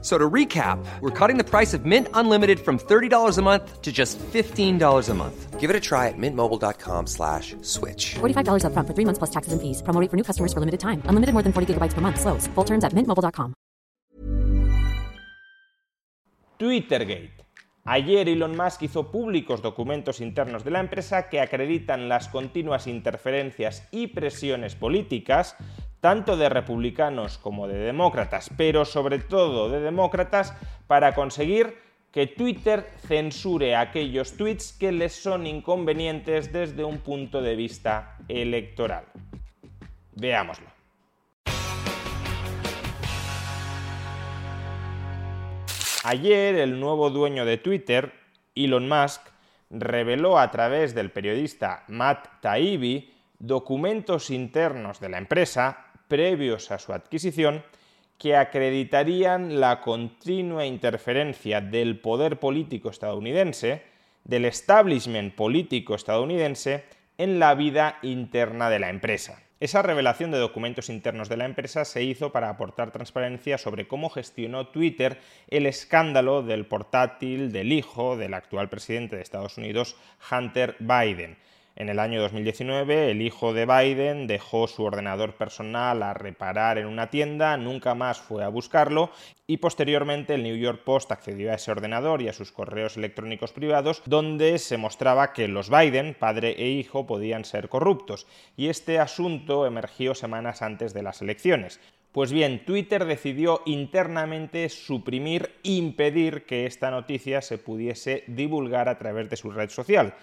So to recap, we're cutting the price of Mint Unlimited from $30 a month to just $15 a month. Give it a try at mintmobile.com slash switch. $45 upfront for three months plus taxes and fees. Promo rate for new customers for limited time. Unlimited more than 40 gigabytes per month. Slows. Full terms at mintmobile.com. Twittergate. Ayer Elon Musk hizo públicos documentos internos de la empresa que acreditan las continuas interferencias y presiones políticas tanto de republicanos como de demócratas, pero sobre todo de demócratas, para conseguir que Twitter censure aquellos tweets que les son inconvenientes desde un punto de vista electoral. Veámoslo. Ayer el nuevo dueño de Twitter, Elon Musk, reveló a través del periodista Matt Taibbi documentos internos de la empresa previos a su adquisición que acreditarían la continua interferencia del poder político estadounidense, del establishment político estadounidense, en la vida interna de la empresa. Esa revelación de documentos internos de la empresa se hizo para aportar transparencia sobre cómo gestionó Twitter el escándalo del portátil del hijo del actual presidente de Estados Unidos, Hunter Biden. En el año 2019, el hijo de Biden dejó su ordenador personal a reparar en una tienda, nunca más fue a buscarlo y posteriormente el New York Post accedió a ese ordenador y a sus correos electrónicos privados donde se mostraba que los Biden, padre e hijo, podían ser corruptos. Y este asunto emergió semanas antes de las elecciones. Pues bien, Twitter decidió internamente suprimir, impedir que esta noticia se pudiese divulgar a través de su red social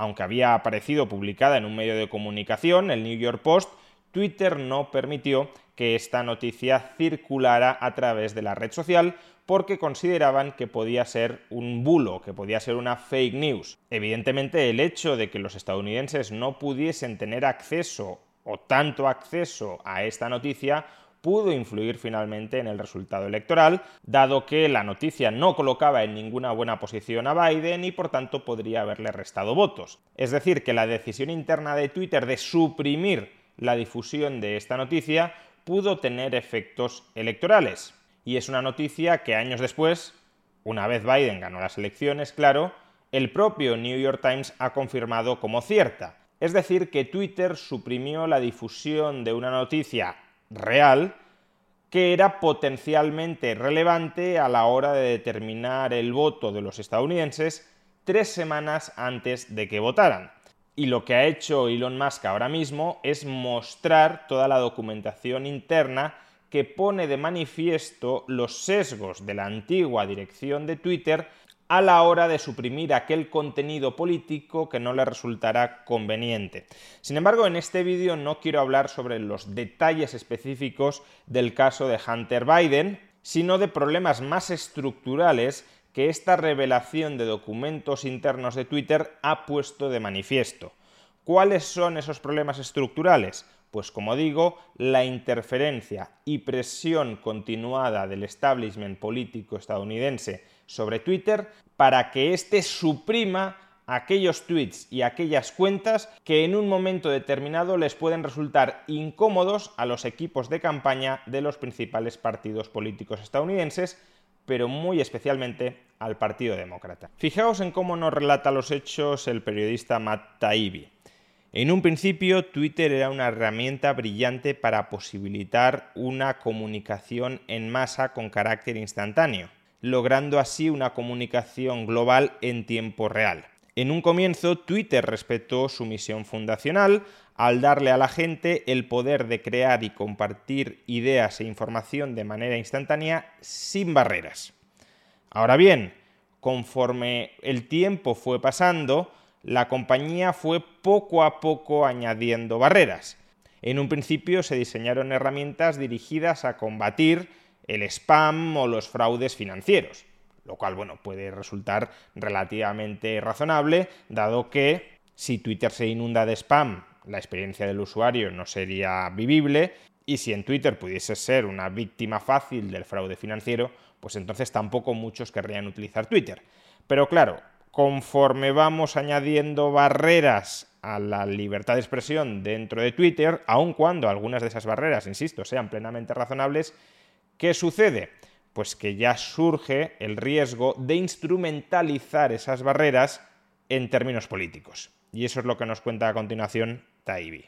aunque había aparecido publicada en un medio de comunicación, el New York Post, Twitter no permitió que esta noticia circulara a través de la red social porque consideraban que podía ser un bulo, que podía ser una fake news. Evidentemente el hecho de que los estadounidenses no pudiesen tener acceso o tanto acceso a esta noticia pudo influir finalmente en el resultado electoral, dado que la noticia no colocaba en ninguna buena posición a Biden y por tanto podría haberle restado votos. Es decir, que la decisión interna de Twitter de suprimir la difusión de esta noticia pudo tener efectos electorales. Y es una noticia que años después, una vez Biden ganó las elecciones, claro, el propio New York Times ha confirmado como cierta. Es decir, que Twitter suprimió la difusión de una noticia real que era potencialmente relevante a la hora de determinar el voto de los estadounidenses tres semanas antes de que votaran. Y lo que ha hecho Elon Musk ahora mismo es mostrar toda la documentación interna que pone de manifiesto los sesgos de la antigua dirección de Twitter a la hora de suprimir aquel contenido político que no le resultará conveniente. Sin embargo, en este vídeo no quiero hablar sobre los detalles específicos del caso de Hunter Biden, sino de problemas más estructurales que esta revelación de documentos internos de Twitter ha puesto de manifiesto. ¿Cuáles son esos problemas estructurales? Pues como digo, la interferencia y presión continuada del establishment político estadounidense sobre Twitter para que éste suprima aquellos tweets y aquellas cuentas que en un momento determinado les pueden resultar incómodos a los equipos de campaña de los principales partidos políticos estadounidenses, pero muy especialmente al Partido Demócrata. Fijaos en cómo nos relata los hechos el periodista Matt Taibbi. En un principio, Twitter era una herramienta brillante para posibilitar una comunicación en masa con carácter instantáneo, logrando así una comunicación global en tiempo real. En un comienzo, Twitter respetó su misión fundacional al darle a la gente el poder de crear y compartir ideas e información de manera instantánea sin barreras. Ahora bien, conforme el tiempo fue pasando, la compañía fue poco a poco añadiendo barreras. En un principio se diseñaron herramientas dirigidas a combatir el spam o los fraudes financieros, lo cual bueno, puede resultar relativamente razonable, dado que si Twitter se inunda de spam, la experiencia del usuario no sería vivible Y si en Twitter pudiese ser una víctima fácil del fraude financiero, pues entonces tampoco muchos querrían utilizar Twitter. Pero claro, conforme vamos añadiendo barreras a la libertad de expresión dentro de Twitter, aun cuando algunas de esas barreras, insisto, sean plenamente razonables, ¿qué sucede? Pues que ya surge el riesgo de instrumentalizar esas barreras en términos políticos. Y eso es lo que nos cuenta a continuación Taibi.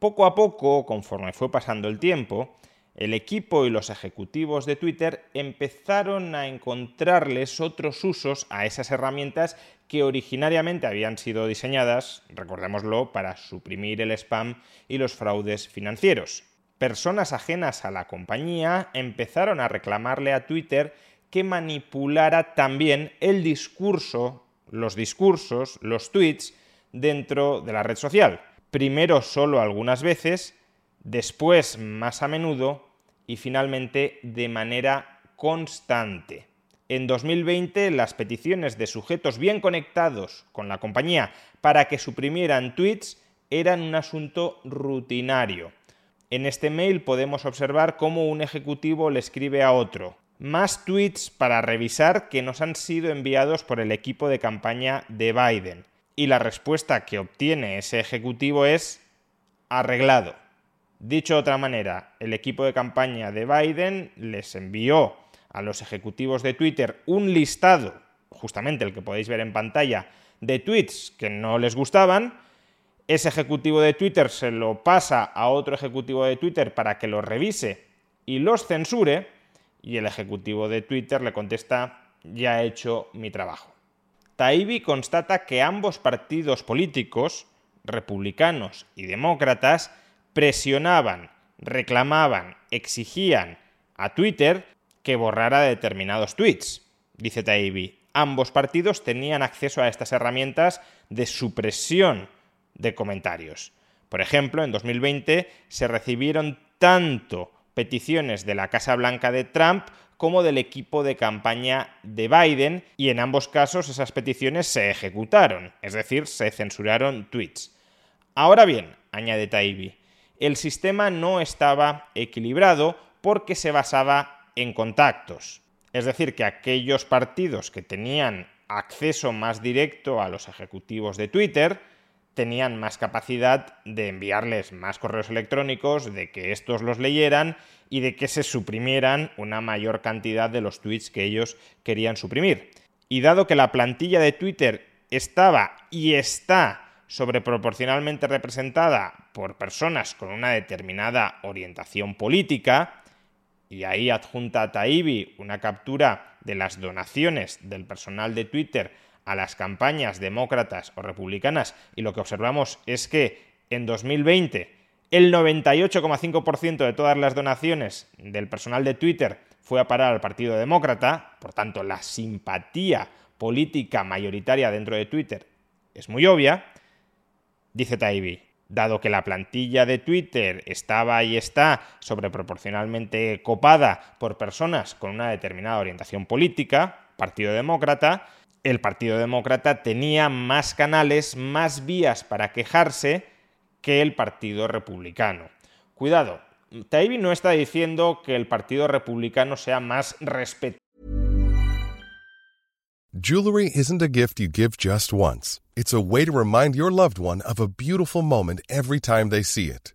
Poco a poco, conforme fue pasando el tiempo, el equipo y los ejecutivos de Twitter empezaron a encontrarles otros usos a esas herramientas que originariamente habían sido diseñadas, recordémoslo, para suprimir el spam y los fraudes financieros. Personas ajenas a la compañía empezaron a reclamarle a Twitter que manipulara también el discurso, los discursos, los tweets dentro de la red social. Primero solo algunas veces después más a menudo y finalmente de manera constante. En 2020 las peticiones de sujetos bien conectados con la compañía para que suprimieran tweets eran un asunto rutinario. En este mail podemos observar cómo un ejecutivo le escribe a otro. Más tweets para revisar que nos han sido enviados por el equipo de campaña de Biden. Y la respuesta que obtiene ese ejecutivo es arreglado. Dicho de otra manera, el equipo de campaña de Biden les envió a los ejecutivos de Twitter un listado, justamente el que podéis ver en pantalla, de tweets que no les gustaban. Ese ejecutivo de Twitter se lo pasa a otro ejecutivo de Twitter para que los revise y los censure. Y el ejecutivo de Twitter le contesta, ya he hecho mi trabajo. Taibbi constata que ambos partidos políticos, republicanos y demócratas, presionaban, reclamaban, exigían a Twitter que borrara determinados tweets. Dice Taibbi, ambos partidos tenían acceso a estas herramientas de supresión de comentarios. Por ejemplo, en 2020 se recibieron tanto peticiones de la Casa Blanca de Trump como del equipo de campaña de Biden y en ambos casos esas peticiones se ejecutaron, es decir, se censuraron tweets. Ahora bien, añade Taibbi, el sistema no estaba equilibrado porque se basaba en contactos. Es decir, que aquellos partidos que tenían acceso más directo a los ejecutivos de Twitter tenían más capacidad de enviarles más correos electrónicos, de que estos los leyeran y de que se suprimieran una mayor cantidad de los tweets que ellos querían suprimir. Y dado que la plantilla de Twitter estaba y está sobreproporcionalmente representada por personas con una determinada orientación política, y ahí adjunta a Taibi una captura de las donaciones del personal de Twitter a las campañas demócratas o republicanas, y lo que observamos es que en 2020 el 98,5% de todas las donaciones del personal de Twitter fue a parar al Partido Demócrata, por tanto la simpatía política mayoritaria dentro de Twitter es muy obvia, Dice Taibi, dado que la plantilla de Twitter estaba y está sobreproporcionalmente copada por personas con una determinada orientación política, Partido Demócrata, el Partido Demócrata tenía más canales, más vías para quejarse que el Partido Republicano. Cuidado, Taibi no está diciendo que el Partido Republicano sea más respetuoso. Jewelry isn't a gift you give just once. It's a way to remind your loved one of a beautiful moment every time they see it.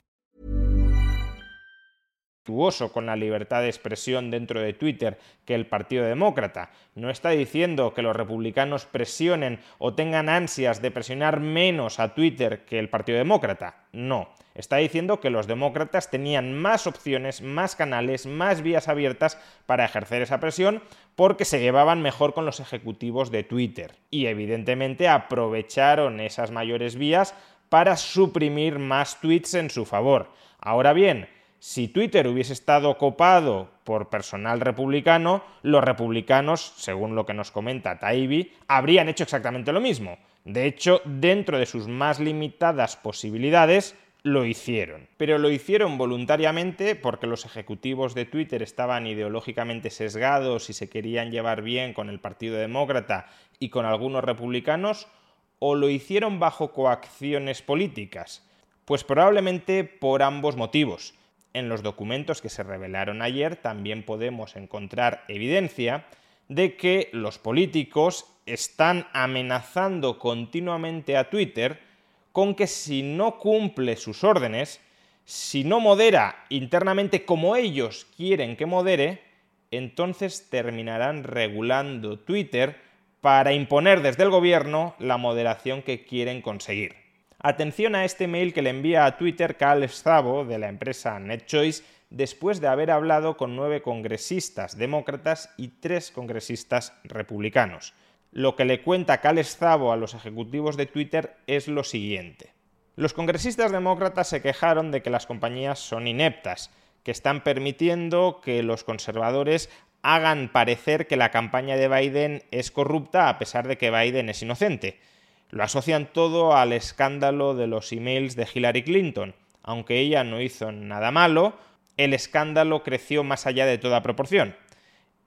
con la libertad de expresión dentro de Twitter que el Partido Demócrata. No está diciendo que los republicanos presionen o tengan ansias de presionar menos a Twitter que el Partido Demócrata. No. Está diciendo que los demócratas tenían más opciones, más canales, más vías abiertas para ejercer esa presión porque se llevaban mejor con los ejecutivos de Twitter. Y evidentemente aprovecharon esas mayores vías para suprimir más tweets en su favor. Ahora bien, si Twitter hubiese estado copado por personal republicano, los republicanos, según lo que nos comenta Taibbi, habrían hecho exactamente lo mismo. De hecho, dentro de sus más limitadas posibilidades, lo hicieron. Pero lo hicieron voluntariamente porque los ejecutivos de Twitter estaban ideológicamente sesgados y se querían llevar bien con el Partido Demócrata y con algunos republicanos, o lo hicieron bajo coacciones políticas. Pues probablemente por ambos motivos. En los documentos que se revelaron ayer también podemos encontrar evidencia de que los políticos están amenazando continuamente a Twitter con que si no cumple sus órdenes, si no modera internamente como ellos quieren que modere, entonces terminarán regulando Twitter para imponer desde el gobierno la moderación que quieren conseguir. Atención a este mail que le envía a Twitter Cal Szabo de la empresa NetChoice después de haber hablado con nueve congresistas demócratas y tres congresistas republicanos. Lo que le cuenta Cal Szabo a los ejecutivos de Twitter es lo siguiente. Los congresistas demócratas se quejaron de que las compañías son ineptas, que están permitiendo que los conservadores hagan parecer que la campaña de Biden es corrupta a pesar de que Biden es inocente. Lo asocian todo al escándalo de los emails de Hillary Clinton. Aunque ella no hizo nada malo, el escándalo creció más allá de toda proporción.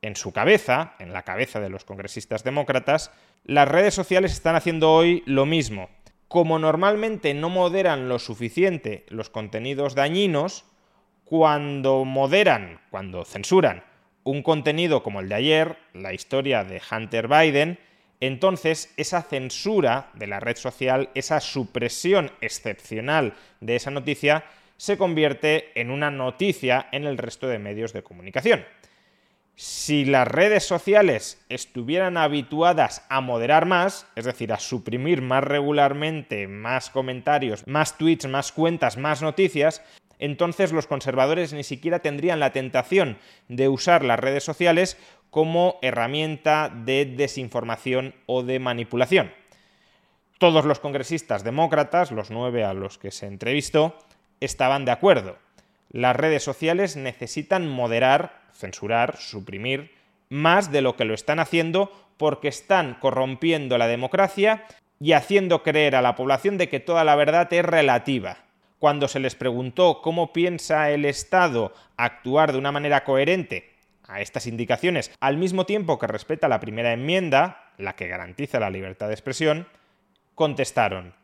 En su cabeza, en la cabeza de los congresistas demócratas, las redes sociales están haciendo hoy lo mismo. Como normalmente no moderan lo suficiente los contenidos dañinos, cuando moderan, cuando censuran un contenido como el de ayer, la historia de Hunter Biden, entonces esa censura de la red social, esa supresión excepcional de esa noticia, se convierte en una noticia en el resto de medios de comunicación. Si las redes sociales estuvieran habituadas a moderar más, es decir, a suprimir más regularmente más comentarios, más tweets, más cuentas, más noticias, entonces los conservadores ni siquiera tendrían la tentación de usar las redes sociales como herramienta de desinformación o de manipulación. Todos los congresistas demócratas, los nueve a los que se entrevistó, estaban de acuerdo. Las redes sociales necesitan moderar, censurar, suprimir, más de lo que lo están haciendo porque están corrompiendo la democracia y haciendo creer a la población de que toda la verdad es relativa. Cuando se les preguntó cómo piensa el Estado actuar de una manera coherente a estas indicaciones, al mismo tiempo que respeta la primera enmienda, la que garantiza la libertad de expresión, contestaron,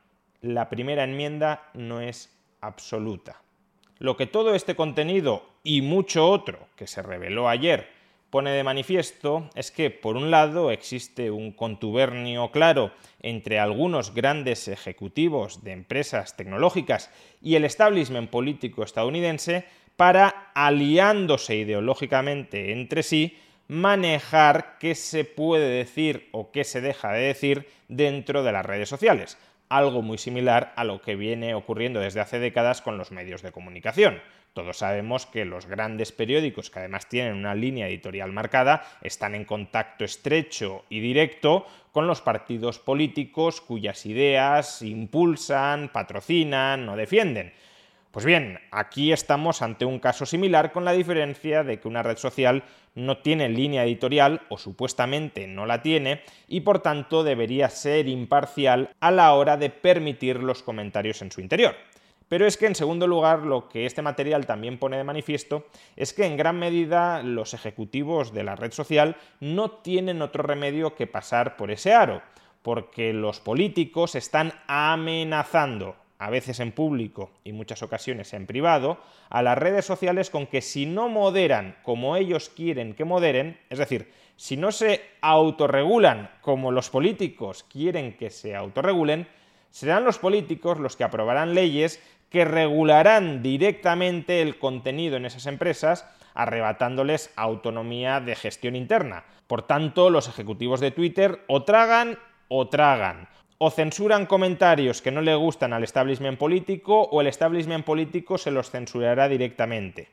la primera enmienda no es absoluta. Lo que todo este contenido y mucho otro que se reveló ayer pone de manifiesto es que, por un lado, existe un contubernio claro entre algunos grandes ejecutivos de empresas tecnológicas y el establishment político estadounidense para, aliándose ideológicamente entre sí, manejar qué se puede decir o qué se deja de decir dentro de las redes sociales. Algo muy similar a lo que viene ocurriendo desde hace décadas con los medios de comunicación. Todos sabemos que los grandes periódicos, que además tienen una línea editorial marcada, están en contacto estrecho y directo con los partidos políticos cuyas ideas impulsan, patrocinan o defienden. Pues bien, aquí estamos ante un caso similar con la diferencia de que una red social no tiene línea editorial o supuestamente no la tiene y por tanto debería ser imparcial a la hora de permitir los comentarios en su interior. Pero es que en segundo lugar lo que este material también pone de manifiesto es que en gran medida los ejecutivos de la red social no tienen otro remedio que pasar por ese aro, porque los políticos están amenazando a veces en público y muchas ocasiones en privado, a las redes sociales con que si no moderan como ellos quieren que moderen, es decir, si no se autorregulan como los políticos quieren que se autorregulen, serán los políticos los que aprobarán leyes que regularán directamente el contenido en esas empresas, arrebatándoles autonomía de gestión interna. Por tanto, los ejecutivos de Twitter o tragan o tragan o censuran comentarios que no le gustan al establishment político o el establishment político se los censurará directamente.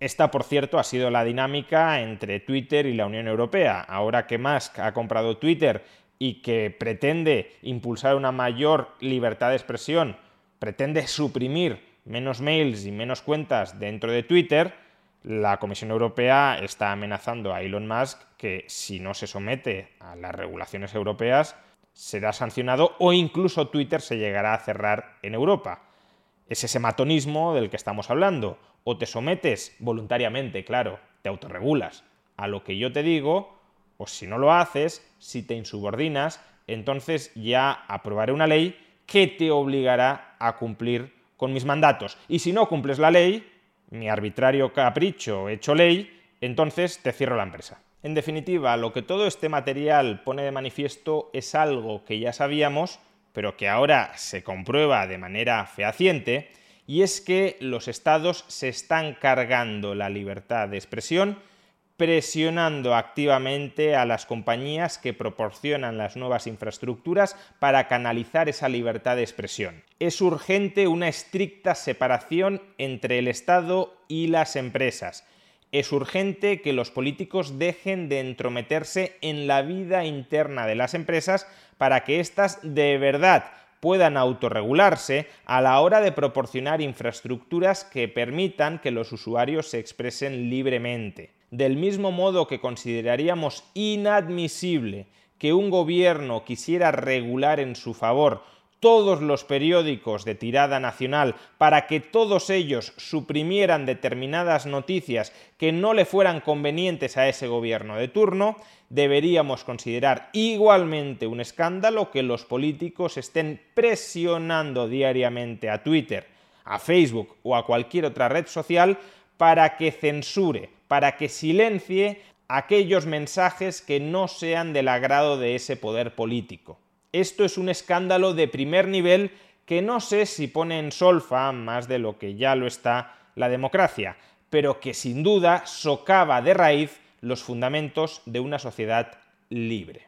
Esta, por cierto, ha sido la dinámica entre Twitter y la Unión Europea. Ahora que Musk ha comprado Twitter y que pretende impulsar una mayor libertad de expresión, pretende suprimir menos mails y menos cuentas dentro de Twitter, la Comisión Europea está amenazando a Elon Musk que si no se somete a las regulaciones europeas, será sancionado o incluso Twitter se llegará a cerrar en Europa. Es ese matonismo del que estamos hablando. O te sometes voluntariamente, claro, te autorregulas a lo que yo te digo, o si no lo haces, si te insubordinas, entonces ya aprobaré una ley que te obligará a cumplir con mis mandatos. Y si no cumples la ley, mi arbitrario capricho hecho ley, entonces te cierro la empresa. En definitiva, lo que todo este material pone de manifiesto es algo que ya sabíamos, pero que ahora se comprueba de manera fehaciente, y es que los estados se están cargando la libertad de expresión, presionando activamente a las compañías que proporcionan las nuevas infraestructuras para canalizar esa libertad de expresión. Es urgente una estricta separación entre el Estado y las empresas es urgente que los políticos dejen de entrometerse en la vida interna de las empresas para que éstas de verdad puedan autorregularse a la hora de proporcionar infraestructuras que permitan que los usuarios se expresen libremente. Del mismo modo que consideraríamos inadmisible que un gobierno quisiera regular en su favor todos los periódicos de tirada nacional para que todos ellos suprimieran determinadas noticias que no le fueran convenientes a ese gobierno de turno, deberíamos considerar igualmente un escándalo que los políticos estén presionando diariamente a Twitter, a Facebook o a cualquier otra red social para que censure, para que silencie aquellos mensajes que no sean del agrado de ese poder político. Esto es un escándalo de primer nivel que no sé si pone en solfa más de lo que ya lo está la democracia, pero que sin duda socava de raíz los fundamentos de una sociedad libre.